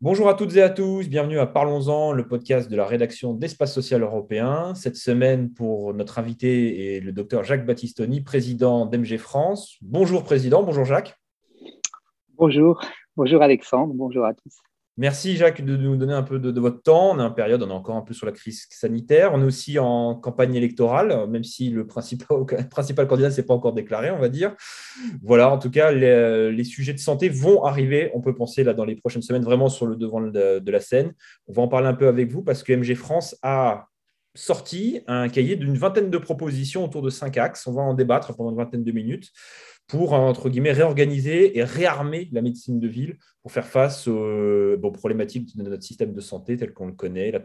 Bonjour à toutes et à tous, bienvenue à Parlons-en, le podcast de la rédaction d'Espace Social Européen. Cette semaine, pour notre invité est le docteur Jacques Battistoni, président d'MG France. Bonjour président, bonjour Jacques. Bonjour, bonjour Alexandre, bonjour à tous. Merci Jacques de nous donner un peu de, votre temps. On est en période, on est encore un peu sur la crise sanitaire. On est aussi en campagne électorale, même si le principal, candidat ne s'est pas encore déclaré, on va dire. Voilà, en tout cas, les, sujets de santé vont arriver, on peut penser là dans les prochaines semaines, vraiment sur le devant de, de la scène. On va en parler un peu avec vous parce que MG France a sorti un cahier d'une vingtaine de propositions autour de cinq axes. On va en débattre pendant une vingtaine de minutes pour, entre guillemets, réorganiser et réarmer la médecine de ville pour faire face aux, problématiques de notre système de santé tel qu'on le connaît, la,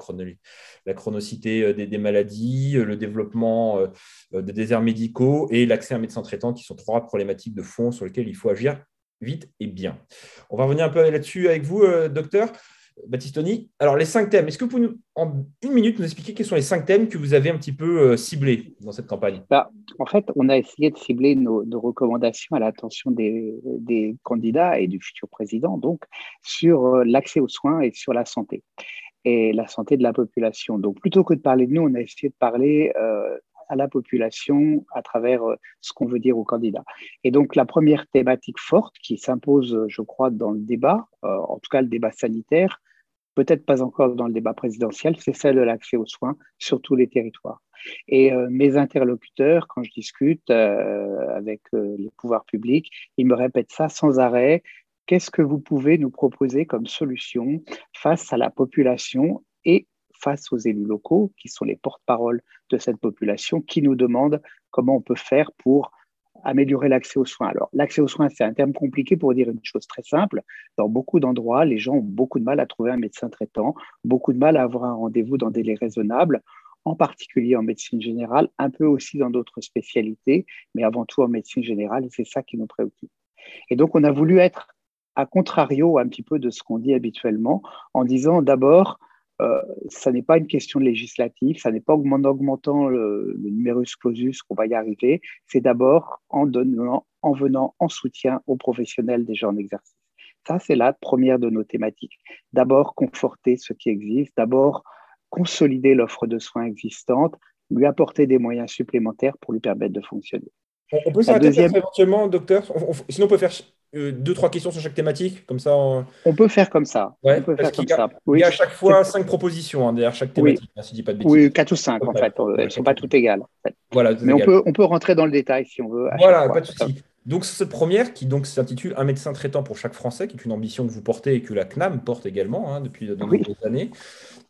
la chronicité euh, des, maladies, euh, le développement euh, des déserts médicaux et l'accès à un médecin traitant, qui sont trois problématiques de fond sur lesquelles il faut agir vite et bien. On va revenir un peu là-dessus avec vous, docteur. Baptistoni. Alors, les cinq thèmes, est-ce que vous pouvez, en une minute, nous expliquer quels sont les cinq thèmes que vous avez un petit peu euh, ciblés dans cette campagne? Bah, En fait, on a essayé de cibler nos, recommandations à l'attention des, candidats et du futur président, donc, sur euh, l'accès aux soins et sur la santé et la santé de la population. Donc, plutôt que de parler de nous, on a essayé de parler euh, à la population à travers ce qu'on veut dire aux candidats. Et donc, la première thématique forte qui s'impose, je crois, dans le débat, en tout cas le débat sanitaire, peut-être pas encore dans le débat présidentiel, c'est celle de l'accès aux soins sur tous les territoires. Et euh, mes interlocuteurs, quand je discute euh, avec euh, les pouvoirs publics, ils me répètent ça sans arrêt. Qu'est-ce que vous pouvez nous proposer comme solution face à la population et face aux élus locaux, qui sont les porte-parole de cette population, qui nous demandent comment on peut faire pour améliorer l'accès aux soins. Alors, l'accès aux soins, c'est un terme compliqué pour dire une chose très simple. Dans beaucoup d'endroits, les gens ont beaucoup de mal à trouver un médecin traitant, beaucoup de mal à avoir un rendez-vous dans des délais raisonnables, en particulier en médecine générale, un peu aussi dans d'autres spécialités, mais avant tout en médecine générale, et c'est ça qui nous préoccupe. Et donc, on a voulu être à contrario un petit peu de ce qu'on dit habituellement, en disant d'abord, euh, ça n'est pas une question législative, ça n'est pas en augmentant le, numerus clausus qu'on va y arriver, c'est d'abord en, donnant, en venant en soutien aux professionnels déjà en exercice. Ça, c'est la première de nos thématiques. D'abord, conforter ce qui existe, d'abord, consolider l'offre de soins existante, lui apporter des moyens supplémentaires pour lui permettre de fonctionner. On peut s'arrêter deuxième... éventuellement, docteur? Sinon, on peut faire euh, deux, trois questions sur chaque thématique, comme ça. On, peut faire comme ça. on peut faire comme ça. Il y a à chaque fois cinq propositions hein, derrière chaque thématique, oui. Hein, si dis pas de bêtises. Oui, quatre ou cinq en fait. Elles ne sont pas toutes égales. Voilà, Mais On, peut, on peut rentrer dans le détail si on veut. Voilà, pas de souci. Donc, cette première qui donc s'intitule Un médecin traitant pour chaque Français, qui est une ambition que vous portez et que la CNAM porte également hein, depuis de nombreuses années.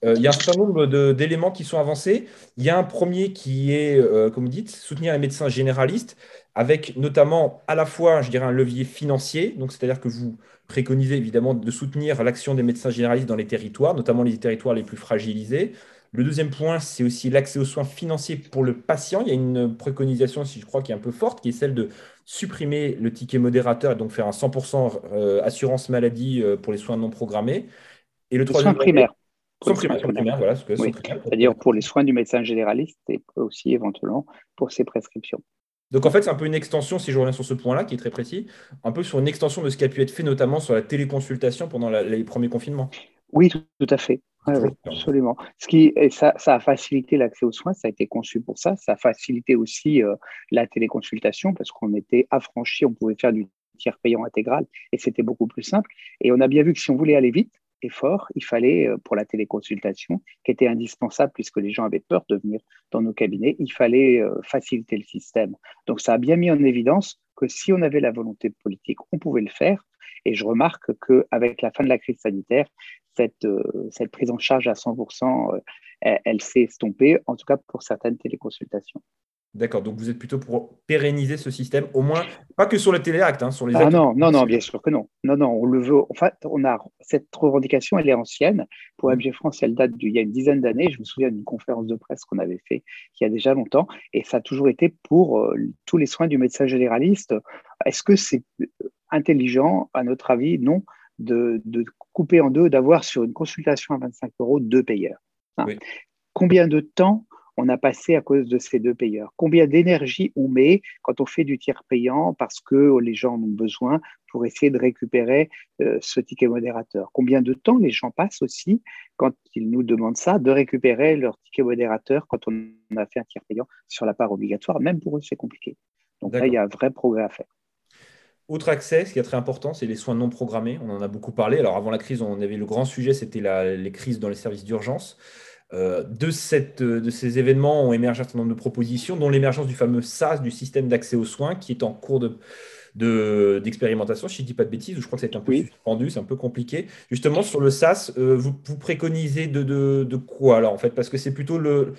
Euh, il y a un certain nombre d'éléments qui sont avancés. Il y a un premier qui est, euh, comme vous dites, soutenir les médecins généralistes, avec notamment à la fois, je dirais, un levier financier. Donc, c'est-à-dire que vous préconisez évidemment de soutenir l'action des médecins généralistes dans les territoires, notamment les territoires les plus fragilisés. Le deuxième point, c'est aussi l'accès aux soins financiers pour le patient. Il y a une préconisation, si je crois, qui est un peu forte, qui est celle de supprimer le ticket modérateur et donc faire un 100% euh, assurance maladie pour les soins non programmés. Et le troisième. Soins primaires. Soins primaires, voilà. C'est-à-dire pour les soins du médecin généraliste et aussi éventuellement pour ses prescriptions. Donc en fait, c'est un peu une extension, si je reviens sur ce point-là, qui est très précis, un peu sur une extension de ce qui a pu être fait notamment sur la téléconsultation pendant les premiers confinements. Oui, tout, à fait. Absolument. Ce qui, ça, ça, a facilité l'accès aux soins, ça a été conçu pour ça. Ça a facilité aussi euh, la téléconsultation parce qu'on était affranchi, on pouvait faire du tiers payant intégral et c'était beaucoup plus simple. Et on a bien vu que si on voulait aller vite, fort, il fallait, euh, pour la téléconsultation, qui était indispensable puisque les gens avaient peur de venir dans nos cabinets, il fallait euh, faciliter le système. Donc ça a bien mis en évidence que si on avait la volonté politique, on pouvait le faire. Et je remarque qu'avec la fin de la crise sanitaire, cette, euh, cette prise en charge à 100%, elle s'est estompée, en tout cas pour certaines téléconsultations. D'accord, donc vous êtes plutôt pour pérenniser ce système, au moins, pas que sur le téléacte, hein, sur les ah non, non, non, bien sûr que non. Non, non, on le veut. En fait, on a cette revendication, elle est ancienne. Pour MG mmh. France, elle date d'il y a une dizaine d'années. Je me souviens d'une conférence de presse qu'on avait fait il y a déjà longtemps, et ça a toujours été pour euh, tous les soins du médecin généraliste. Est-ce que c'est intelligent, à notre avis Non, de, couper en deux, d'avoir sur une consultation à 25 euros deux payeurs. Hein. Combien de temps on a passé à cause de ces deux payeurs? Combien d'énergie on met quand on fait du tiers payant parce que les gens en ont besoin pour essayer de récupérer euh, ce ticket modérateur? Combien de temps les gens passent aussi quand ils nous demandent ça, de récupérer leur ticket modérateur quand on a fait un tiers payant sur la part obligatoire? Même pour eux, c'est compliqué. Donc là, il y a un vrai progrès à faire. Autre accès, ce qui est très important, c'est les soins non programmés. On en a beaucoup parlé. Alors avant la crise, on avait le grand sujet, c'était les crises dans les services d'urgence. Euh, de, de, ces événements ont émergé un certain nombre de propositions, dont l'émergence du fameux SAS, du système d'accès aux soins, qui est en cours d'expérimentation, de, si je ne dis pas de bêtises, ou je crois que c'est un peu suspendu, c'est un peu compliqué. Justement, sur le SAS, euh, vous, vous, préconisez de, de, quoi alors en fait? Parce que c'est plutôt le,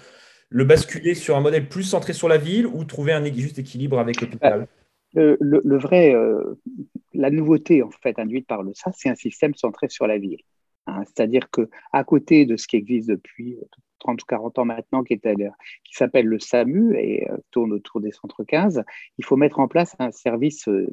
le basculer sur un modèle plus centré sur la ville ou trouver un juste équilibre avec l'hôpital? Le, vrai, euh, la nouveauté en fait induite par le SAS, c'est un système centré sur la ville. Hein. C'est-à-dire que à côté de ce qui existe depuis 30 ou 40 ans maintenant, qui, qui s'appelle le SAMU et euh, tourne autour des centres 15, il faut mettre en place un service euh,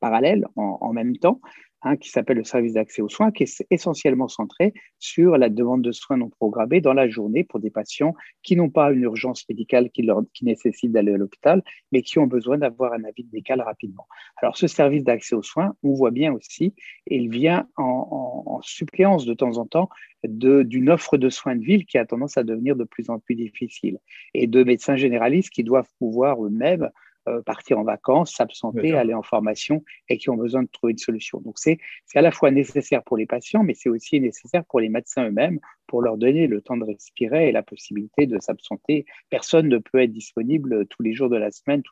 parallèle en, même temps Hein, qui s'appelle le service d'accès aux soins, qui est essentiellement centré sur la demande de soins non programmés dans la journée pour des patients qui n'ont pas une urgence médicale qui, leur, qui nécessite d'aller à l'hôpital, mais qui ont besoin d'avoir un avis médical rapidement. Alors, ce service d'accès aux soins, on voit bien aussi, il vient en, en, suppléance de temps en temps d'une offre de soins de ville qui a tendance à devenir de plus en plus difficile, et de médecins généralistes qui doivent pouvoir eux-mêmes euh, partir en vacances, s'absenter, aller en formation et qui ont besoin de trouver une solution. Donc c'est à la fois nécessaire pour les patients, mais c'est aussi nécessaire pour les médecins eux-mêmes pour leur donner le temps de respirer et la possibilité de s'absenter. Personne ne peut être disponible tous les jours de la semaine,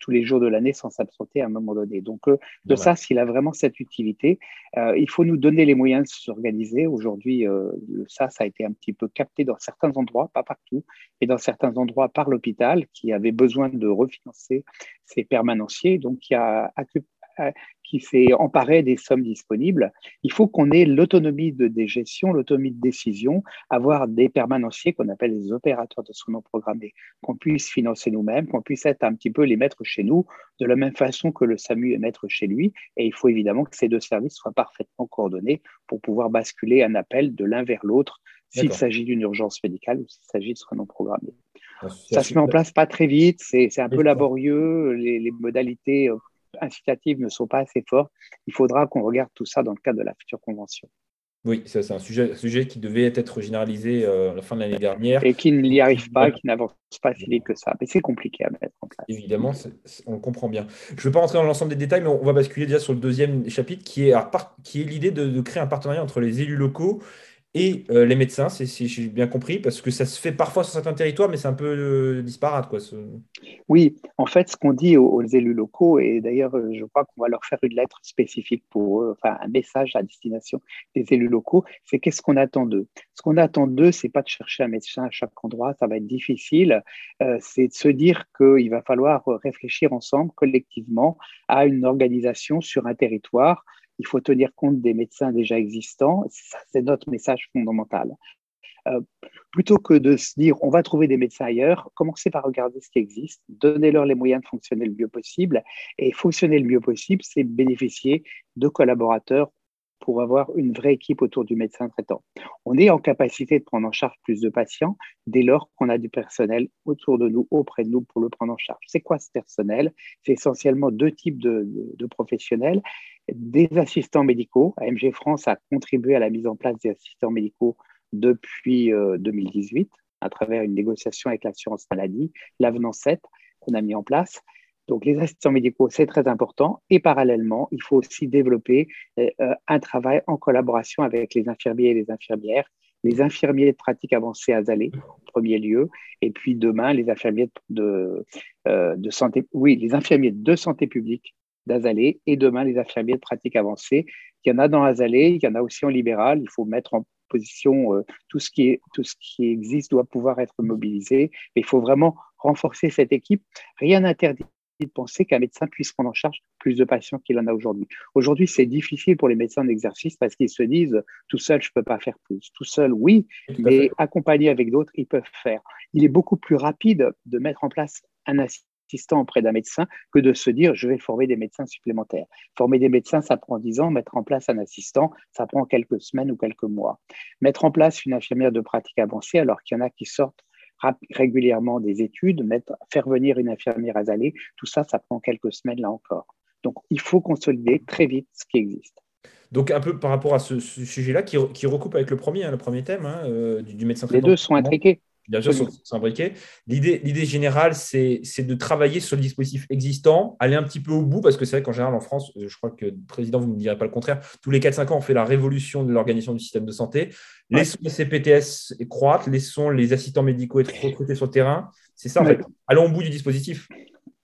tous les, jours de l'année sans s'absenter à un moment donné. Donc, euh, de ça, s'il a vraiment cette utilité, euh, il faut nous donner les moyens de s'organiser. Aujourd'hui, euh, ça, ça a été un petit peu capté dans certains endroits, pas partout, mais dans certains endroits par l'hôpital qui avait besoin de refinancer ses permanenciers, donc qui a qui s'est emparé des sommes disponibles. Il faut qu'on ait l'autonomie de, gestion, l'autonomie de décision, avoir des permanenciers qu'on appelle les opérateurs de soins non programmés, qu'on puisse financer nous-mêmes, qu'on puisse être un petit peu les maîtres chez nous, de la même façon que le SAMU est maître chez lui. Et il faut évidemment que ces deux services soient parfaitement coordonnés pour pouvoir basculer un appel de l'un vers l'autre s'il s'agit d'une urgence médicale ou s'il s'agit de soins non programmés. Ça se met en place pas très vite, c'est un peu laborieux, les, les modalités euh, incitatives ne sont pas assez fortes. Il faudra qu'on regarde tout ça dans le cadre de la future convention. Oui, c'est un sujet, sujet qui devait être généralisé euh, à la fin de l'année dernière. Et qui n'y arrive pas, qui n'avance pas si vite que ça. Mais c'est compliqué à mettre en place. Évidemment, on le comprend bien. Je ne vais pas rentrer dans l'ensemble des détails, mais on va basculer déjà sur le deuxième chapitre, qui est, qui est l'idée de, créer un partenariat entre les élus locaux et euh, les médecins, si j'ai bien compris, parce que ça se fait parfois sur certains territoires, mais c'est un peu euh, disparate. Quoi, Oui, en fait, ce qu'on dit aux, élus locaux, et d'ailleurs, euh, je crois qu'on va leur faire une lettre spécifique pour eux, enfin un message à destination des élus locaux, c'est qu'est-ce qu'on attend d'eux? Ce qu'on attend d'eux, c'est pas de chercher un médecin à chaque endroit, ça va être difficile, c'est de se dire qu'il va falloir réfléchir ensemble, collectivement, à une organisation sur un territoire il faut tenir compte des médecins déjà existants. C'est notre message fondamental. Euh, plutôt que de se dire on va trouver des médecins ailleurs, commencez par regarder ce qui existe, donnez-leur les moyens de fonctionner le mieux possible. Et fonctionner le mieux possible, c'est bénéficier de collaborateurs pour avoir une vraie équipe autour du médecin traitant. On est en capacité de prendre en charge plus de patients dès lors qu'on a du personnel autour de nous, auprès de nous pour le prendre en charge. C'est quoi ce personnel? C'est essentiellement deux types de, professionnels. Des assistants médicaux. AMG France a contribué à la mise en place des assistants médicaux depuis 2018 euh, à travers une négociation avec l'assurance maladie, l'avenant 7 qu'on a mis en place. Donc, les assistants médicaux, c'est très important. Et parallèlement, il faut aussi développer euh, euh, un travail en collaboration avec les infirmiers et les infirmières, les infirmiers de pratique avancée à Zalé, en premier lieu, et puis demain, les infirmiers de, euh, de santé, oui, les infirmiers de santé publique d'Azalé, et demain, les infirmiers de pratique avancée. Il y en a dans Azalé, il y en a aussi en libéral. Il faut mettre en position tout, ce qui existe doit pouvoir être mobilisé. Il faut vraiment renforcer cette équipe. Rien n'interdit de penser qu'un médecin puisse prendre en charge plus de patients qu'il en a aujourd'hui. Aujourd'hui, c'est difficile pour les médecins d'exercice parce qu'ils se disent tout seul, je ne peux pas faire plus. Tout seul, oui, mais accompagné avec d'autres, ils peuvent faire. Il est beaucoup plus rapide de mettre en place un assistant auprès d'un médecin que de se dire je vais former des médecins supplémentaires. Former des médecins, ça prend 10 ans. Mettre en place un assistant, ça prend quelques semaines ou quelques mois. Mettre en place une infirmière de pratique avancée, alors qu'il y en a qui sortent régulièrement des études, mettre, faire venir une infirmière à Zalé, tout ça, ça prend quelques semaines là encore. Donc, il faut consolider très vite ce qui existe. Donc, un peu par rapport à ce, sujet-là, qui, recoupe avec le premier, hein, le premier thème hein, euh, du, médecin Les deux sont intriqués. Bien sûr, sont, imbriqués. L'idée générale, c'est de travailler sur le dispositif existant, aller un petit peu au bout, parce que c'est vrai qu'en général, en France, je crois que le président, vous ne me direz pas le contraire, tous les 4-5 ans, on fait la révolution de l'organisation du système de santé. Laissons les CPTS croître, laissons les assistants médicaux être recrutés sur le terrain. C'est ça, en fait. Allons au bout du dispositif.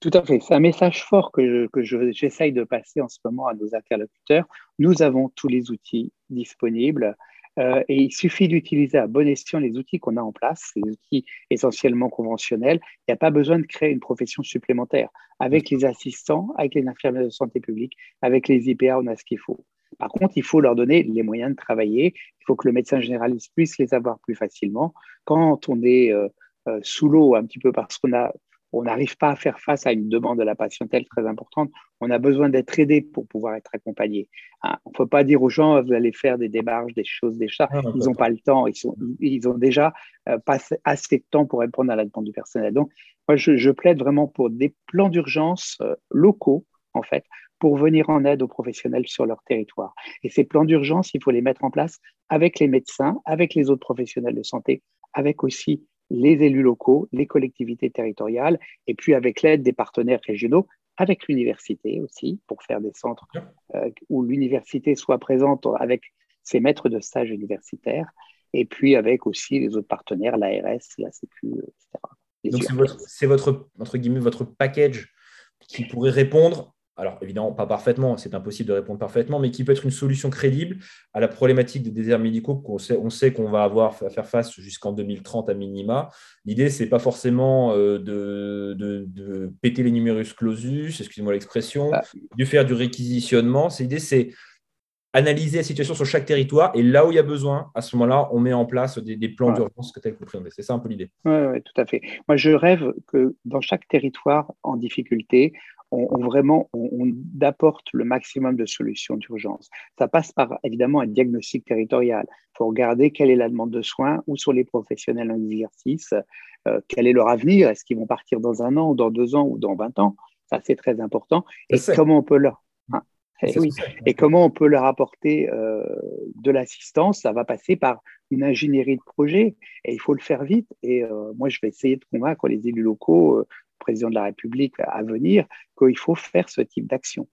Tout à fait. C'est un message fort que, que j'essaye de passer en ce moment à nos interlocuteurs. Nous avons tous les outils disponibles. Euh, et il suffit d'utiliser à bon escient les outils qu'on a en place, les outils essentiellement conventionnels. Il n'y a pas besoin de créer une profession supplémentaire. Avec les assistants, avec les infirmières de santé publique, avec les IPA, on a ce qu'il faut. Par contre, il faut leur donner les moyens de travailler. Il faut que le médecin généraliste puisse les avoir plus facilement. Quand on est euh, euh, sous l'eau un petit peu parce qu'on a on n'arrive pas à faire face à une demande de la patientèle très importante. On a besoin d'être aidé pour pouvoir être accompagné. Hein, on ne peut pas dire aux gens, vous allez faire des démarches, des choses, des chats. Ah, ils n'ont pas le temps. Ils, sont, ils ont déjà euh, pas assez de temps pour répondre à la demande du personnel. Donc, moi, je, plaide vraiment pour des plans d'urgence euh, locaux, en fait, pour venir en aide aux professionnels sur leur territoire. Et ces plans d'urgence, il faut les mettre en place avec les médecins, avec les autres professionnels de santé, avec aussi les élus locaux, les collectivités territoriales, et puis avec l'aide des partenaires régionaux, avec l'université aussi, pour faire des centres euh, où l'université soit présente avec ses maîtres de stage universitaires, et puis avec aussi les autres partenaires, l'ARS, la Sécu, etc. Donc c'est votre, votre, entre guillemets, votre package qui pourrait répondre alors évidemment pas parfaitement, c'est impossible de répondre parfaitement, mais qui peut être une solution crédible à la problématique des déserts médicaux qu'on sait, on sait qu'on va avoir à faire face jusqu'en 2030 à minima. L'idée, c'est pas forcément euh, de, de, péter les numerus clausus, excusez-moi l'expression, ah. de faire du réquisitionnement. L'idée, c'est analyser la situation sur chaque territoire et là où il y a besoin, à ce moment-là, on met en place des, plans d'urgence que vous présentez. C'est ça un peu l'idée. Oui, tout à fait. Moi, je rêve que dans chaque territoire en difficulté, on, vraiment on, apporte le maximum de solutions d'urgence. Ça passe par évidemment un diagnostic territorial. Il faut regarder quelle est la demande de soins, où sont les professionnels en exercice, euh, quel est leur avenir, est-ce qu'ils vont partir dans un an ou dans deux ans ou dans 20 ans? Ça, c'est très important. Et comment on peut leur... Hein, et, comment on peut leur apporter euh, de l'assistance? Ça va passer par une ingénierie de projet et il faut le faire vite. Et euh, moi, je vais essayer de convaincre les élus locaux, président de la République à venir qu'il faut faire ce type d'action.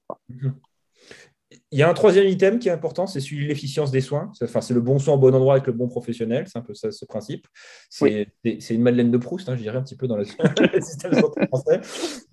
Il y a un troisième item qui est important, c'est celui de l'efficience des soins. Enfin, c'est le bon soin au bon endroit avec le bon professionnel, c'est un peu ça ce principe. C'est une Madeleine de Proust, hein, je dirais un petit peu dans le, système de santé français.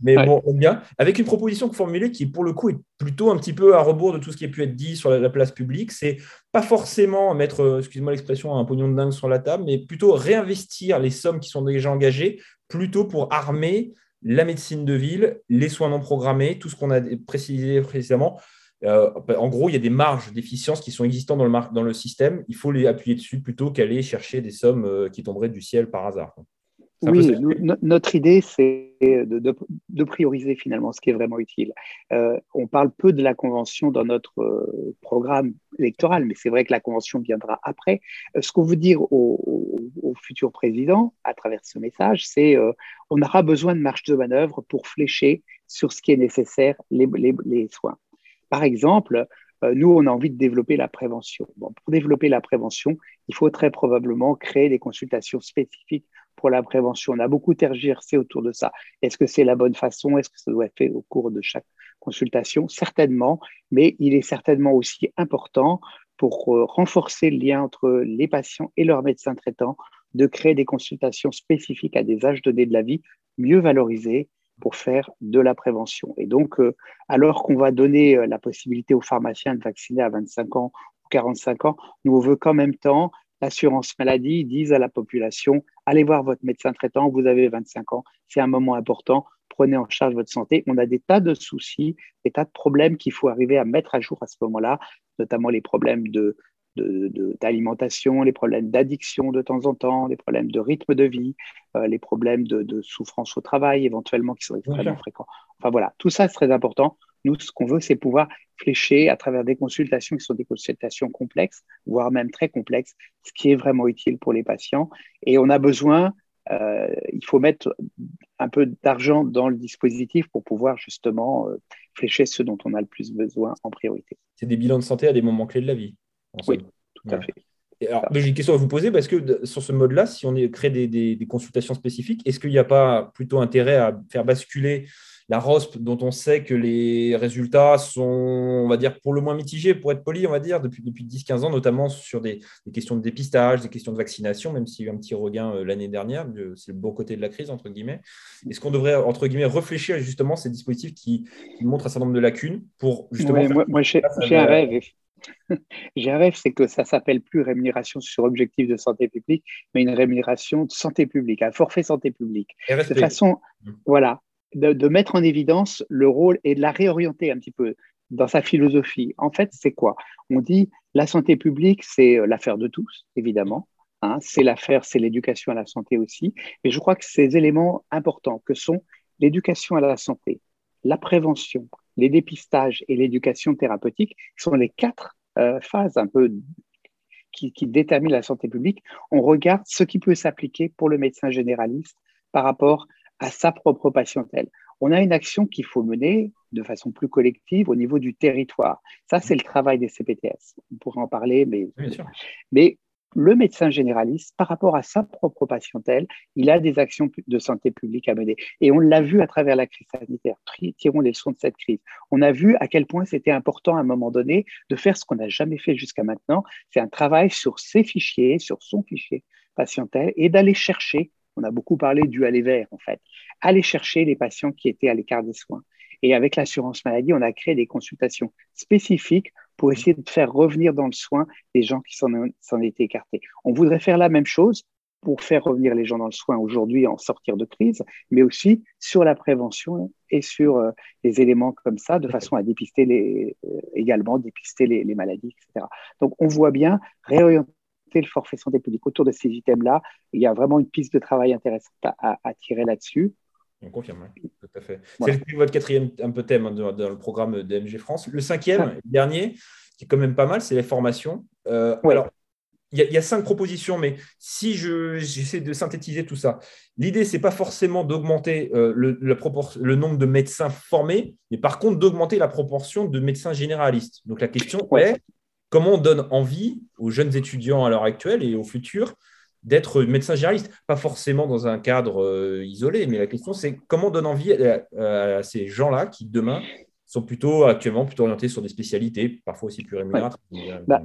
Mais bon, on bien. Avec une proposition formulée qui, pour le coup, est plutôt un petit peu à rebours de tout ce qui a pu être dit sur la, place publique. C'est pas forcément mettre, euh, excuse-moi l'expression, un pognon de dingue sur la table, mais plutôt réinvestir les sommes qui sont déjà engagées, plutôt pour armer la médecine de ville, les soins non programmés, tout ce qu'on a précisé précédemment. Euh, en gros, il y a des marges d'efficience qui sont existantes dans le, dans le système. Il faut les appuyer dessus plutôt qu'aller chercher des sommes euh, qui tomberaient du ciel par hasard. Oui, notre idée, c'est de, prioriser finalement ce qui est vraiment utile. Euh, on parle peu de la Convention dans notre euh, programme électoral, mais c'est vrai que la Convention viendra après. Euh, ce qu'on veut dire au, futur président à travers ce message, c'est on aura besoin de marge de manœuvre pour flécher sur ce qui est nécessaire les, les soins. Par exemple, nous, on a envie de développer la prévention. Bon, pour développer la prévention, il faut très probablement créer des consultations spécifiques pour la prévention. On a beaucoup tergiversé autour de ça. Est-ce que c'est la bonne façon? Est-ce que ça doit être fait au cours de chaque consultation? Certainement, mais il est certainement aussi important pour euh, renforcer le lien entre les patients et leurs médecins traitants de créer des consultations spécifiques à des âges donnés de la vie mieux valorisés pour faire de la prévention. Et donc, euh, alors qu'on va donner euh, la possibilité aux pharmaciens de vacciner à 25 ans ou 45 ans, nous, on veut qu'en même temps, l'assurance maladie dise à la population, allez voir votre médecin traitant, vous avez 25 ans, c'est un moment important, prenez en charge votre santé. On a des tas de soucis, des tas de problèmes qu'il faut arriver à mettre à jour à ce moment-là, notamment les problèmes de, d'alimentation, les problèmes d'addiction de temps en temps, les problèmes de rythme de vie, euh, les problèmes de, souffrance au travail éventuellement qui sont extrêmement fréquents. Enfin voilà, tout ça c'est très important. Nous, ce qu'on veut, c'est pouvoir flécher à travers des consultations qui sont des consultations complexes, voire même très complexes, ce qui est vraiment utile pour les patients. Et on a besoin il faut mettre un peu d'argent dans le dispositif pour pouvoir justement flécher ce dont on a le plus besoin en priorité. C'est des bilans de santé à des moments clés de la vie. Oui, tout à fait. Alors, j'ai une question à vous poser parce que sur ce mode-là, si on crée des, consultations spécifiques, est-ce qu'il n'y a pas plutôt intérêt à faire basculer la ROSP, dont on sait que les résultats sont, on va dire, pour le moins mitigés, pour être poli, on va dire, depuis, depuis 10-15 ans, notamment sur des, questions de dépistage, des questions de vaccination, même s'il y a eu un petit regain euh, l'année dernière, c'est le bon côté de la crise, entre guillemets. Est-ce qu'on devrait, entre guillemets, réfléchir justement ces dispositifs qui, montrent un certain nombre de lacunes pour justement. moi, j'ai un rêve. J'ai un rêve, c'est que ça s'appelle plus rémunération sur objectif de santé publique, mais une rémunération de santé publique, un forfait santé publique. De façon, mmh. voilà, de, mettre en évidence le rôle et de la réorienter un petit peu dans sa philosophie. En fait, c'est quoi? On dit la santé publique, c'est euh, l'affaire de tous, évidemment. Hein, c'est l'affaire, c'est l'éducation à la santé aussi. Mais je crois que ces éléments importants que sont l'éducation à la santé, la prévention, les dépistages et l'éducation thérapeutique sont les quatre euh, phases un peu qui, déterminent la santé publique. On regarde ce qui peut s'appliquer pour le médecin généraliste par rapport sa propre patientèle. On a une action qu'il faut mener de façon plus collective au niveau du territoire. Ça, c'est le travail des CPTS. On pourrait en parler, mais, mais le médecin généraliste, par rapport à sa propre patientèle, il a des actions de santé publique à mener. Et on l'a vu à travers la crise sanitaire. Tirons les leçons de cette crise. On a vu à quel point c'était important à un moment donné de faire ce qu'on n'a jamais fait jusqu'à maintenant. C'est un travail sur ses fichiers, sur son fichier patientèle et d'aller chercher on a beaucoup parlé du aller vers, en fait. Aller chercher les patients qui étaient à l'écart des soins. Et avec l'assurance maladie, on a créé des consultations spécifiques pour essayer de faire revenir dans le soin les gens qui s'en étaient écartés. On voudrait faire la même chose pour faire revenir les gens dans le soin aujourd'hui en sortir de crise, mais aussi sur la prévention et sur euh, les éléments comme ça, de façon à dépister les, euh, également dépister les, les, maladies, etc. Donc on voit bien réorienter le forfait santé publique autour de ces items-là. Il y a vraiment une piste de travail intéressante à, tirer là-dessus. On confirme, tout à fait. C'est votre quatrième un peu thème hein, dans, le programme d'MG France. Le cinquième, dernier, qui est quand même pas mal, c'est les formations. Euh, alors, il y, a cinq propositions, mais si j'essaie de synthétiser tout ça, l'idée, ce n'est pas forcément d'augmenter euh, le, le, nombre de médecins formés, mais par contre d'augmenter la proportion de médecins généralistes. Donc la question est, comment on donne envie aux jeunes étudiants à l'heure actuelle et au futur d'être médecin généraliste Pas forcément dans un cadre euh, isolé, mais la question c'est comment on donne envie à, ces gens-là qui demain sont plutôt actuellement plutôt orientés sur des spécialités, parfois aussi plus. Bah,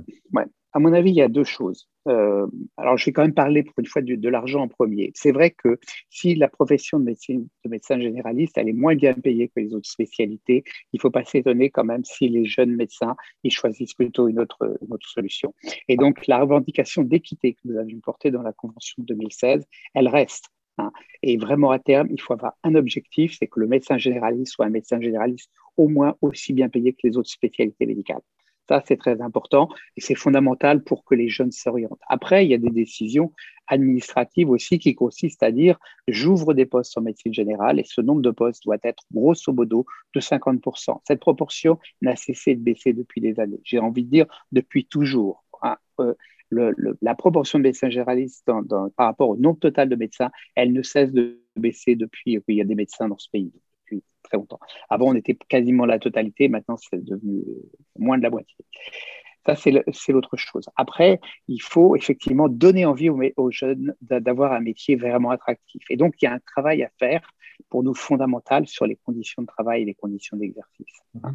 à mon avis, il y a deux choses. Euh, alors, je vais quand même parler pour une fois de, l'argent en premier. C'est vrai que si la profession de, médecin généraliste, elle est moins bien payée que les autres spécialités, il ne faut pas s'étonner quand même si les jeunes médecins, ils choisissent plutôt une autre, autre solution. Et donc, la revendication d'équité que nous avions portée dans la Convention de 2016, elle reste. Hein. Et vraiment, à terme, il faut avoir un objectif, c'est que le médecin généraliste soit un médecin généraliste au moins aussi bien payé que les autres spécialités médicales. Ça, c'est très important et c'est fondamental pour que les jeunes s'orientent. Après, il y a des décisions administratives aussi qui consistent à dire j'ouvre des postes en médecine générale et ce nombre de postes doit être grosso modo de 50%. Cette proportion n'a cessé de baisser depuis des années. J'ai envie de dire depuis toujours. Hein. Euh, la proportion de médecins généralistes par rapport au nombre total de médecins, elle ne cesse de baisser depuis qu'il y a des médecins dans ce pays très longtemps. Avant, on était quasiment la totalité, maintenant, c'est devenu moins de la moitié. Ça, c'est l'autre chose. Après, il faut effectivement donner envie aux, jeunes d'avoir un métier vraiment attractif. Et donc, il y a un travail à faire pour nous fondamental sur les conditions de travail et les conditions d'exercice. Mm-hmm.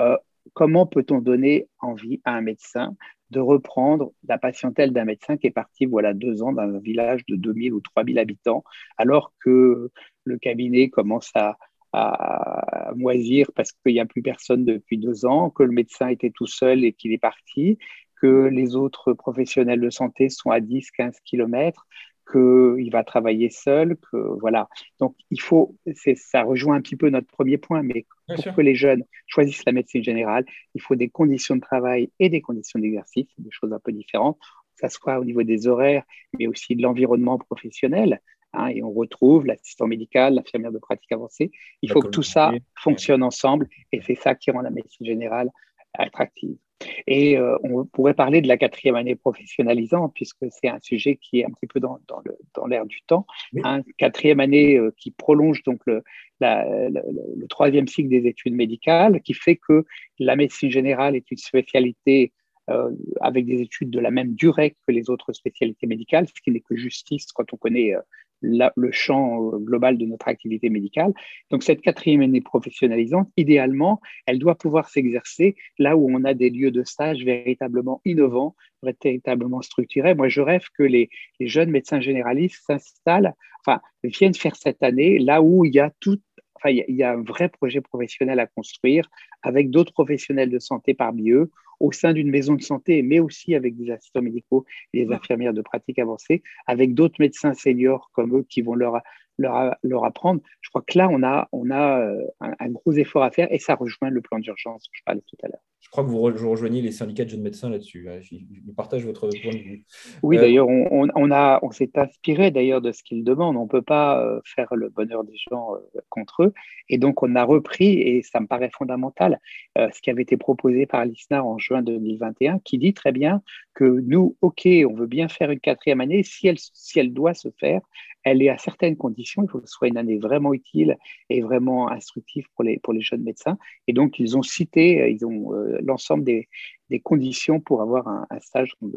Euh, comment peut-on donner envie à un médecin de reprendre la patientèle d'un médecin qui est parti voilà deux ans dans un village de 2000 ou 3000 habitants, alors que le cabinet commence à, à moisir parce qu'il n'y a plus personne depuis deux ans, que le médecin était tout seul et qu'il est parti, que les autres professionnels de santé sont à 10, 15 kilomètres, qu'il va travailler seul, que voilà. Donc, il faut, ça rejoint un petit peu notre premier point, mais pour que les jeunes choisissent la médecine générale, il faut des conditions de travail et des conditions d'exercice, des choses un peu différentes, que ce soit au niveau des horaires, mais aussi de l'environnement professionnel. Hein, et on retrouve l'assistant médical, l'infirmière de pratique avancée. Il faut que tout ça fonctionne ensemble et c'est ça qui rend la médecine générale attractive. Et euh, on pourrait parler de la quatrième année professionnalisante, puisque c'est un sujet qui est un petit peu dans, dans l'air du temps. Hein, quatrième année euh, qui prolonge donc le, le, troisième cycle des études médicales, qui fait que la médecine générale est une spécialité euh, avec des études de la même durée que les autres spécialités médicales, ce qui n'est que justice quand on connaît le champ euh, global de notre activité médicale. Donc cette quatrième année professionnalisante, idéalement, elle doit pouvoir s'exercer là où on a des lieux de stage véritablement innovants, véritablement structurés. Moi, je rêve que les, jeunes médecins généralistes s'installent, viennent faire cette année là où il y a tout il y a un vrai projet professionnel à construire avec d'autres professionnels de santé parmi eux, au sein d'une maison de santé, mais aussi avec des assistants médicaux et des infirmières de pratique avancée, avec d'autres médecins seniors comme eux qui vont leur, leur, leur apprendre. Je crois que là, on a, on a euh, un, gros effort à faire et ça rejoint le plan d'urgence dont je parlais tout à l'heure. Je crois que vous rejoignez les syndicats de jeunes médecins là-dessus. Hein. Je partage votre point de vue. Oui, euh, d'ailleurs, on, on, a, on s'est inspiré d'ailleurs de ce qu'ils demandent. On ne peut pas euh, faire le bonheur des gens contre eux. Et donc, on a repris, et ça me paraît fondamental, ce qui avait été proposé par l'ISNAR en juin 2021, qui dit très bien que nous, OK, on veut bien faire une quatrième année. Si elle, si elle doit se faire, elle est à certaines conditions. Il faut que ce soit une année vraiment utile et vraiment instructive pour les, pour les jeunes médecins. Et donc, ils ont cité, euh, ils ont euh, l'ensemble des, des, conditions pour avoir un, stage euh,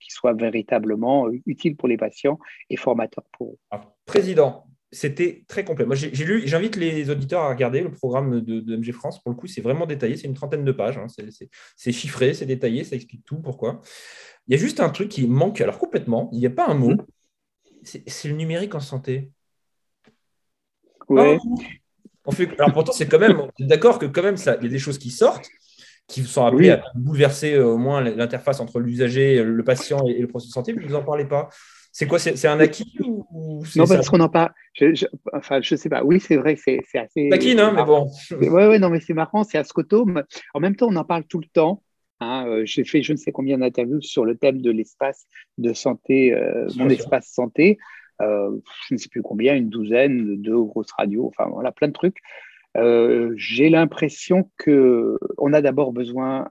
qui soit véritablement utile pour les patients et formateur pour eux. président, c'était très complet. Moi, j'ai lu, j'invite les auditeurs à regarder le programme de, MG France. Pour le coup, c'est vraiment détaillé. C'est une trentaine de pages. Hein. C'est chiffré, c'est détaillé, ça explique tout pourquoi. Il y a juste un truc qui manque, alors complètement. Il n'y a pas un mot. C'est le numérique en santé. Ouais. On fait, alors pourtant, c'est quand même, d'accord que quand même, il y a des choses qui sortent, qui sont appelées à bouleverser euh, au moins l'interface entre l'usager, le patient et, le processus de santé, mais vous n'en parlez pas. C'est quoi C'est un acquis ou, Non, parce qu'on en parle. Je, enfin, je sais pas. Oui, c'est vrai que c'est assez. Acquis, non, mais bon. Oui, ouais, non, mais c'est marrant, c'est ascotome. En même temps, on en parle tout le temps. Hein, euh, j'ai fait je ne sais combien d'interviews sur le thème de l'espace de santé, euh, mon espace santé. Euh, je ne sais plus combien, une douzaine, deux grosses radios, enfin voilà, plein de trucs. j'ai l'impression qu'on a d'abord besoin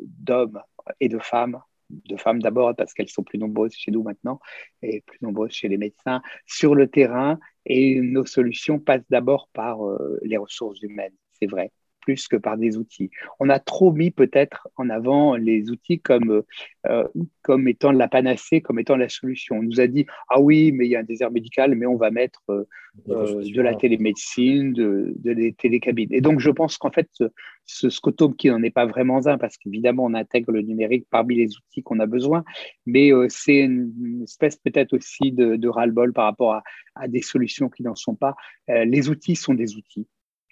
d'hommes et de femmes, de femmes d'abord parce qu'elles sont plus nombreuses chez nous maintenant et plus nombreuses chez les médecins sur le terrain et nos solutions passent d'abord par les ressources humaines, c'est vrai plus que par des outils. On a trop mis peut-être en avant les outils comme, euh, comme étant la panacée, comme étant la solution. On nous a dit, ah oui, mais il y a un désert médical, mais on va mettre euh, euh, de la télémédecine, de, de, des télécabines. Et donc, je pense qu'en fait, ce, ce scotome qui n'en est pas vraiment un, parce qu'évidemment, on intègre le numérique parmi les outils qu'on a besoin, mais c'est une, espèce peut-être aussi de, de ras-le-bol par rapport à, à, des solutions qui n'en sont pas. les outils sont des outils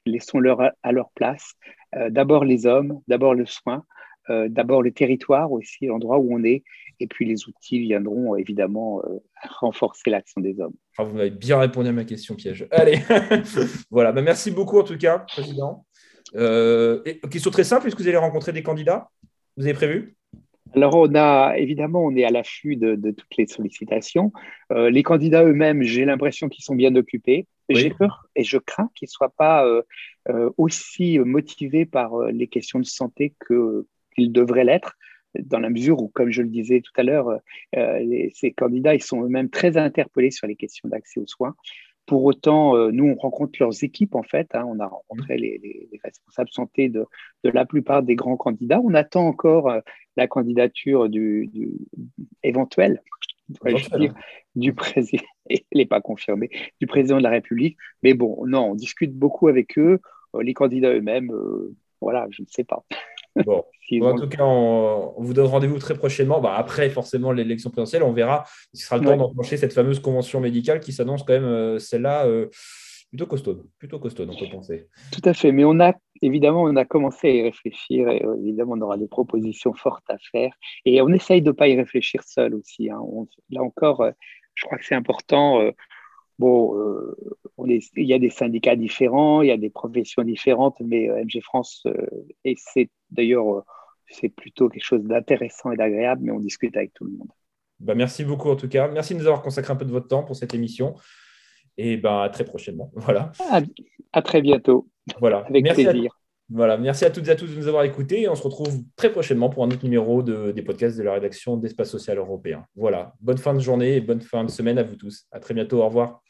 laissons-leur à leur place. Euh, d'abord les hommes, d'abord le soin, euh, d'abord le territoire aussi, l'endroit où on est, et puis les outils viendront évidemment euh, renforcer l'action des hommes. Ah, vous m'avez bien répondu à ma question piège. Allez, voilà, bah, merci beaucoup en tout cas, Président. question très simple, est-ce que vous allez rencontrer des candidats? Vous avez prévu? Alors, on a évidemment, on est à l'affût de, toutes les sollicitations. les candidats eux-mêmes, j'ai l'impression qu'ils sont bien occupés. J'ai peur et je crains qu'ils ne soient pas euh, euh, aussi motivés par euh, les questions de santé qu'ils devraient l'être, dans la mesure où, comme je le disais tout à l'heure, ces candidats ils sont eux-mêmes très interpellés sur les questions d'accès aux soins. Pour autant, nous, on rencontre leurs équipes, en fait. Hein. on a rencontré les, responsables santé de, de, la plupart des grands candidats. On attend encore la candidature du, du éventuelle du président, il n'est pas confirmé, du président de la République. Mais bon, non, on discute beaucoup avec eux, euh, les candidats eux-mêmes, euh, voilà, je ne sais pas. Bon. en tout cas, on, vous donne rendez-vous très prochainement. Bah, après, forcément, l'élection présidentielle, on verra. Ce sera le temps d'enclencher cette fameuse convention médicale qui s'annonce quand même, euh, celle-là, plutôt costaud. Plutôt costaud, on peut penser. Tout à fait. Mais on a, évidemment, on a commencé à y réfléchir et évidemment, on aura des propositions fortes à faire. Et on essaye de ne pas y réfléchir seul aussi. Hein. là encore, je crois que c'est important. Euh, bon, euh, on il y a des syndicats différents, il y a des professions différentes, mais euh, MG France, et c'est d'ailleurs, c'est plutôt quelque chose d'intéressant et d'agréable, mais on discute avec tout le monde. Bah, merci beaucoup en tout cas. Merci de nous avoir consacré un peu de votre temps pour cette émission. Et ben, à très prochainement. Voilà. À, très bientôt. Voilà. Avec plaisir. Voilà, merci à toutes et à tous de nous avoir écoutés. On se retrouve très prochainement pour un autre numéro des podcasts de la rédaction d'Espace Social Européen. Voilà, bonne fin de journée et bonne fin de semaine à vous tous. À très bientôt. Au revoir.